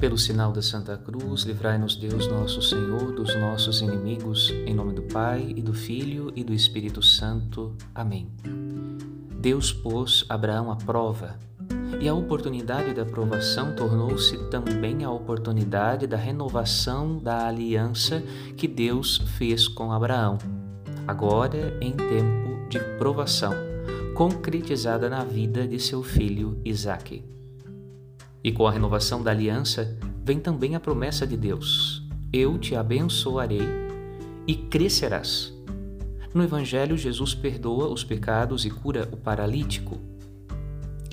Pelo sinal da Santa Cruz, livrai-nos Deus nosso Senhor dos nossos inimigos, em nome do Pai e do Filho e do Espírito Santo. Amém. Deus pôs Abraão à prova, e a oportunidade da provação tornou-se também a oportunidade da renovação da aliança que Deus fez com Abraão, agora em tempo de provação, concretizada na vida de seu filho Isaque. E com a renovação da aliança vem também a promessa de Deus: Eu te abençoarei e crescerás. No Evangelho, Jesus perdoa os pecados e cura o paralítico.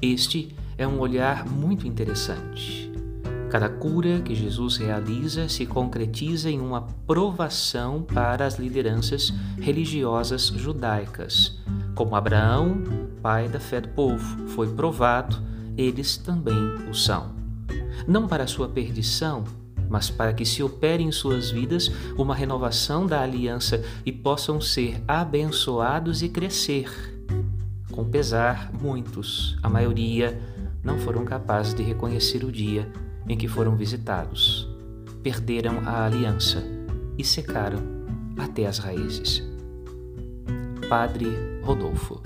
Este é um olhar muito interessante. Cada cura que Jesus realiza se concretiza em uma provação para as lideranças religiosas judaicas. Como Abraão, pai da fé do povo, foi provado eles também o são. Não para sua perdição, mas para que se opere em suas vidas uma renovação da aliança e possam ser abençoados e crescer. Com pesar, muitos, a maioria, não foram capazes de reconhecer o dia em que foram visitados. Perderam a aliança e secaram até as raízes. Padre Rodolfo